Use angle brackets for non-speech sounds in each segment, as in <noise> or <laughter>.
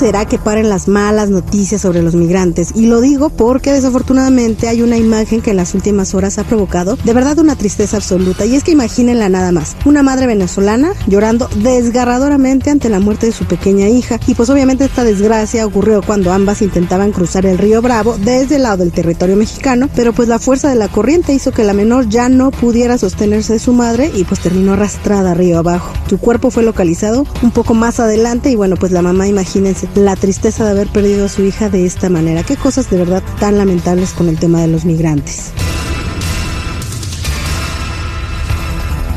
será que paren las malas noticias sobre los migrantes? Y lo digo porque desafortunadamente hay una imagen que en las últimas horas ha provocado de verdad una tristeza absoluta. Y es que imagínenla nada más. Una madre venezolana llorando desgarradoramente ante la muerte de su pequeña hija. Y pues obviamente esta desgracia ocurrió cuando ambas intentaban cruzar el río Bravo desde el lado del territorio mexicano. Pero pues la fuerza de la corriente hizo que la menor ya no pudiera sostenerse de su madre y pues terminó arrastrada río abajo. Su cuerpo fue localizado un poco más adelante y bueno pues la mamá imagínense la tristeza de haber perdido a su hija de esta manera. Qué cosas de verdad tan lamentables con el tema de los migrantes.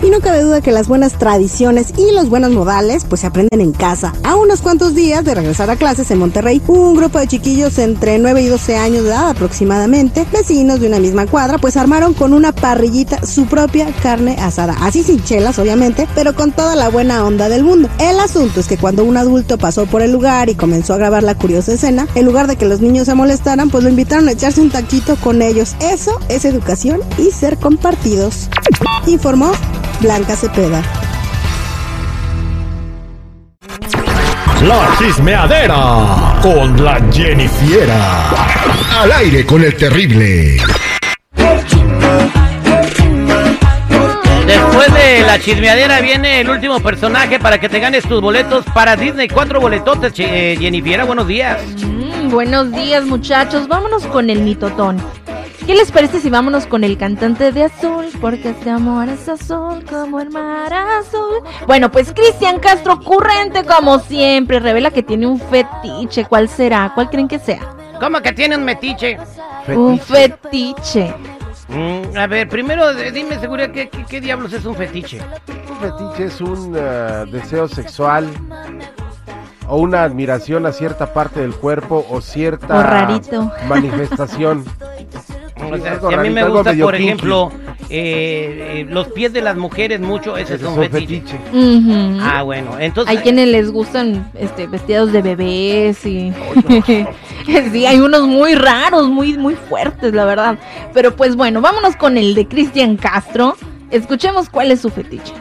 Y no cabe duda que las buenas tradiciones y los buenos modales pues se aprenden en casa. A unos cuantos días de regresar a clases en Monterrey, un grupo de chiquillos entre 9 y 12 años de edad aproximadamente, vecinos de una misma cuadra, pues armaron con una parrillita su propia carne asada. Así sin chelas, obviamente, pero con toda la buena onda del mundo. El asunto es que cuando un adulto pasó por el lugar y comenzó a grabar la curiosa escena, en lugar de que los niños se molestaran, pues lo invitaron a echarse un taquito con ellos. Eso es educación y ser compartidos. Informó Blanca Cepeda. La chismeadera con la Jennifiera. Al aire con el terrible. Después de la chismeadera viene el último personaje para que te ganes tus boletos para Disney. Cuatro boletotes, eh, Jennifiera, buenos días. Mm, buenos días, muchachos. Vámonos con el mitotón. ¿Qué les parece si vámonos con el cantante de azul? Porque este amor es azul como el mar azul. Bueno, pues Cristian Castro, ocurrente como siempre, revela que tiene un fetiche. ¿Cuál será? ¿Cuál creen que sea? ¿Cómo que tiene un metiche? Un fetiche. Mm, a ver, primero eh, dime, seguridad, ¿qué, qué, qué diablos es un fetiche? Un fetiche es un ah, deseo sexual o una admiración a cierta parte del cuerpo o cierta O rarito. manifestación. O sea, algo si a mí me algo gusta, por kinky. ejemplo, eh, eh, los pies de las mujeres mucho, ese es Ese un fetiche. Ujú. Ah, bueno, entonces... Hay quienes les gustan este, vestidos de bebés y... <laughs> sí, hay unos muy raros, muy, muy fuertes, la verdad. Pero pues bueno, vámonos con el de Cristian Castro. Escuchemos cuál es su fetiche.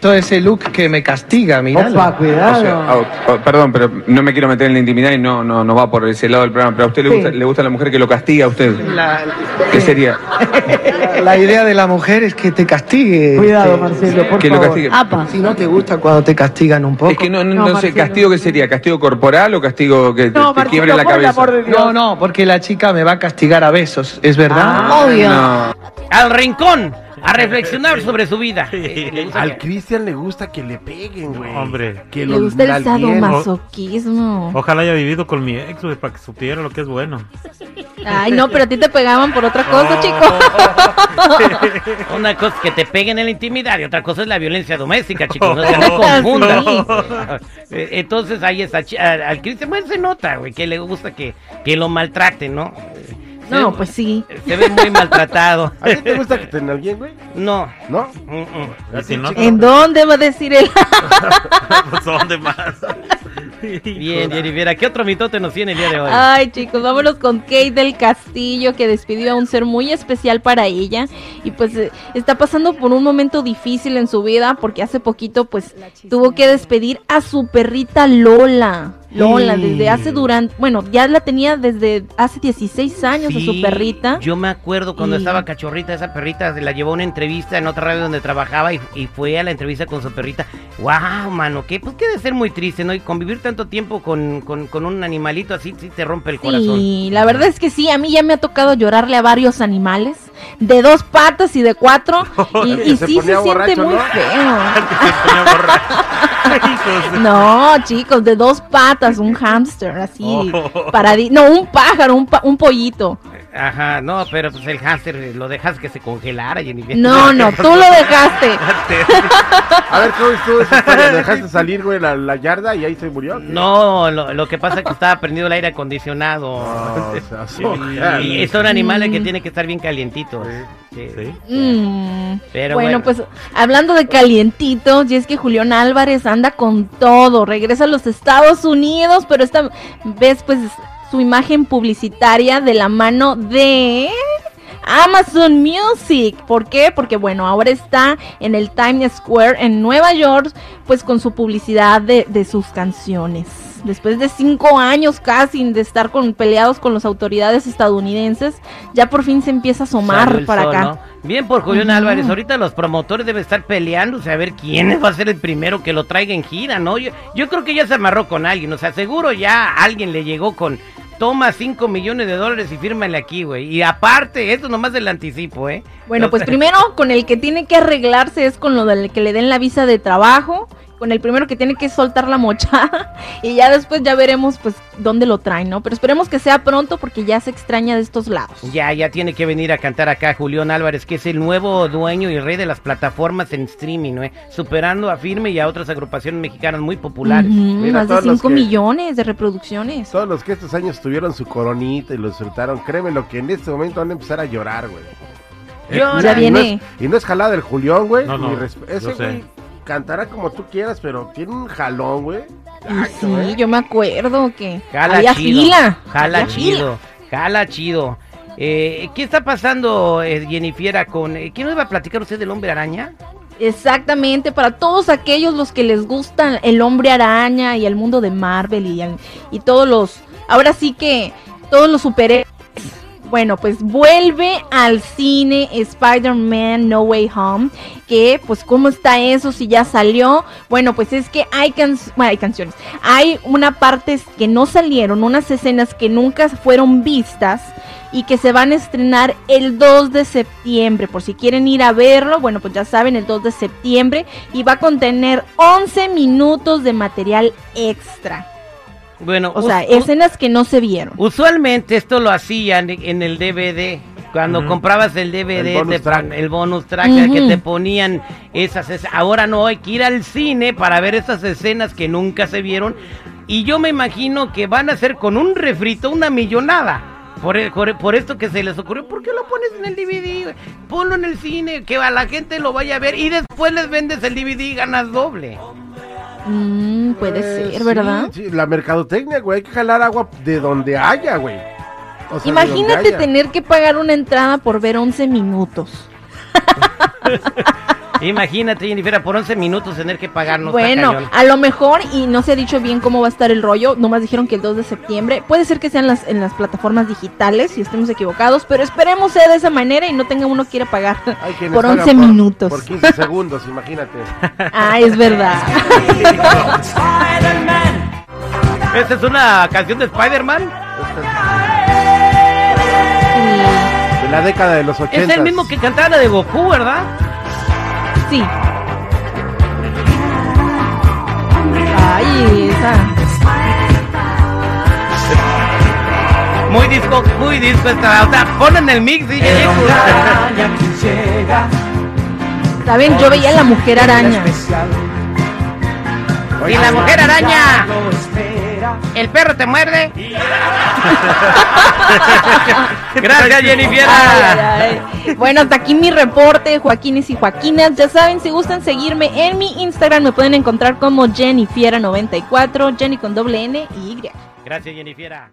Todo ese look que me castiga, mira. O sea, oh, oh, perdón, pero no me quiero meter en la intimidad y no, no, no va por ese lado del programa. Pero a usted le, Sí. gusta, le gusta la mujer que lo castiga a usted. La, ¿Qué sería? <laughs> la idea de la mujer es que te castigue. Cuidado, este, Marcelo, por que lo favor. castigue. Apa. Si no te gusta cuando te castigan un poco. Es que no, no, No, no sé. ¿castigo qué sería? ¿Castigo corporal o castigo que te, quiebre la cabeza? No, no, porque la chica me va a castigar a besos, ¿es verdad? Obvio. No. Al rincón, <laughs> a reflexionar sobre su vida. Eh, Al Cristian le gusta que le peguen, güey. Hombre. Que Le gusta el sadomasoquismo. Ojalá haya vivido con mi ex, güey, para que supiera lo que es bueno. Ay, no, pero a ti te pegaban por otra cosa, chico. <laughs> Una cosa es que te peguen en la intimidad y otra cosa es la violencia doméstica, chicos. No se <laughs> confundan. Eh, Entonces ahí está. chi- Al, al Cristian, bueno, se nota, güey, que le gusta que, que lo maltraten, ¿no? Se No, pues sí. Se ve muy maltratado. <laughs> ¿A ti te gusta que te nalgueen, güey? No. ¿No? mm, mm. Y si no, ¿En dónde va a decir él? <laughs> pues ¿dónde más? <laughs> Bien, Jennifer, ¿qué otro mitote nos tiene el día de hoy? Ay, chicos, vámonos con Kate del Castillo, que despidió a un ser muy especial para ella. Y pues eh, está pasando por un momento difícil en su vida, porque hace poquito, pues, tuvo que despedir a su perrita Lola. Lola, desde hace durante, bueno, ya la tenía desde hace 16 años a su perrita. Yo me acuerdo cuando Y- estaba cachorrita, esa perrita se la llevó a una entrevista en otra radio donde trabajaba y, y fue a la entrevista con su perrita. ¡Wow, mano! ¿Qué? Pues que de ser muy triste, ¿no? Y convivir tanto tiempo con, con- con un animalito así, sí te rompe el corazón. Sí, la verdad es que sí, a mí ya me ha tocado llorarle a varios animales, de dos patas y de cuatro, <laughs> y, se sí se siente muy feo. <laughs> <laughs> No, chicos, de dos patas, un hámster, así, Oh. no, un pájaro, un, pa- un pollito. Ajá, no, pero pues el hámster eh, lo dejas que se congelara, Jennifer. <laughs> No, no, tú lo dejaste. <laughs> A ver, ¿cómo estuvo esa historia? ¿Dejaste <laughs> salir, güey, la, la yarda y ahí se murió? No, lo, lo que pasa es que estaba prendido el aire acondicionado. No, se azúcar. y son animales que tienen que estar bien calientitos. Sí. Mm, Pero bueno, bueno. pues hablando de calientitos, y es que Julián Álvarez anda con todo, regresa a los Estados Unidos, pero esta vez pues su imagen publicitaria de la mano de Amazon Music. ¿Por qué? Porque bueno, ahora está en el Times Square en Nueva York, pues con su publicidad de, de sus canciones. Después de cinco años casi de estar con, peleados con las autoridades estadounidenses, ya por fin se empieza a asomar para sol, acá. ¿no? Bien por Julián Ujú. Álvarez. Ahorita los promotores deben estar peleándose a ver quién va a ser el primero que lo traiga en gira, ¿no? Yo, yo creo que ya se amarró con alguien. O sea, seguro ya alguien le llegó con. Toma 5 millones de dólares y fírmale aquí, güey. Y aparte, esto nomás del anticipo, ¿eh? Bueno, pues primero <laughs> con el que tiene que arreglarse es con lo del que le den la visa de trabajo, con el primero que tiene que soltar la mochada <laughs> y ya después ya veremos pues dónde lo traen, ¿no? Pero esperemos que sea pronto porque ya se extraña de estos lados. Ya, ya tiene que venir a cantar acá Julián Álvarez, que es el nuevo dueño y rey de las plataformas en streaming, ¿no? Superando a Firme y a otras agrupaciones mexicanas muy populares. Mira, más de todos los 5 que- millones de reproducciones. Todos los que estos años tuvieron su coronita y lo disfrutaron, créeme lo que en este momento van a empezar a llorar, güey. Llora. Ya Y no viene. es- Y no es jalada del Julián, güey. No, no, Ese yo sé. güey cantará como tú quieras, pero tiene un jalón, güey. Sí, ¿eh? yo me acuerdo que Jala había chido. fila. Jala había fila. chido. Jala chido. Eh, ¿Qué está pasando, eh, Jennifiera, con... eh, ¿Quién nos iba a platicar usted del hombre araña? Exactamente, para todos aquellos los que les gustan el hombre araña y el mundo de Marvel y, y todos los, ahora sí que todos los superhéroes. Bueno, pues vuelve al cine Spider-Man No Way Home. Que, pues, ¿cómo está eso si ya salió? Bueno, pues es que hay, can bueno, hay canciones. Hay una parte que no salieron, unas escenas que nunca fueron vistas y que se van a estrenar el 2 de septiembre. Por si quieren ir a verlo, bueno, pues ya saben, el 2 de septiembre. Y va a contener 11 minutos de material extra. Bueno, O sea, escenas que no se vieron. usualmente esto lo hacían en el DVD. Cuando comprabas el DVD, El bonus te track. pon- el bonus track, el que te ponían esas escenas. Ahora no, hay que ir al cine para ver esas escenas que nunca se vieron. Y yo me imagino que van a hacer con un refrito una millonada. Por, el- por, por esto que se les ocurrió, ¿por qué lo pones en el DVD? Ponlo en el cine, que a la gente lo vaya a ver y después les vendes el DVD y ganas doble. Mm, puede Eh, ser, ¿verdad? sí, la mercadotecnia, güey. Hay que jalar agua de donde haya, güey. O sea, de Imagínate haya. tener que pagar una entrada por ver 11 minutos. <laughs> Imagínate, Jennifer, por 11 minutos tener que pagar. no está bueno, cañón. a lo mejor, y no se ha dicho bien cómo va a estar el rollo, nomás dijeron que el 2 de septiembre, puede ser que sean las, en las plataformas digitales, si estemos equivocados, pero esperemos sea de esa manera y no tenga uno que ir a pagar por pagan 11 por- minutos. Por 15 segundos, imagínate. <laughs> Ah, es verdad. <laughs> ¿Esta es una canción de Spider-Man? De la década de los 80. Es el mismo que cantaba la de Goku, ¿verdad? Sí. Ay, esa. Muy disco, muy disco esta. O sea, ponen el mix y Saben, <laughs> yo veía la mujer araña. Y la mujer araña. El perro te muerde. <laughs> Gracias, Jennifer. Ay, ay. Bueno, hasta aquí mi reporte, Joaquines y Joaquinas. Ya saben, si gustan seguirme en mi Instagram, me pueden encontrar como Jennifiera94, Jenny con doble N y Y. Gracias, Jennifer.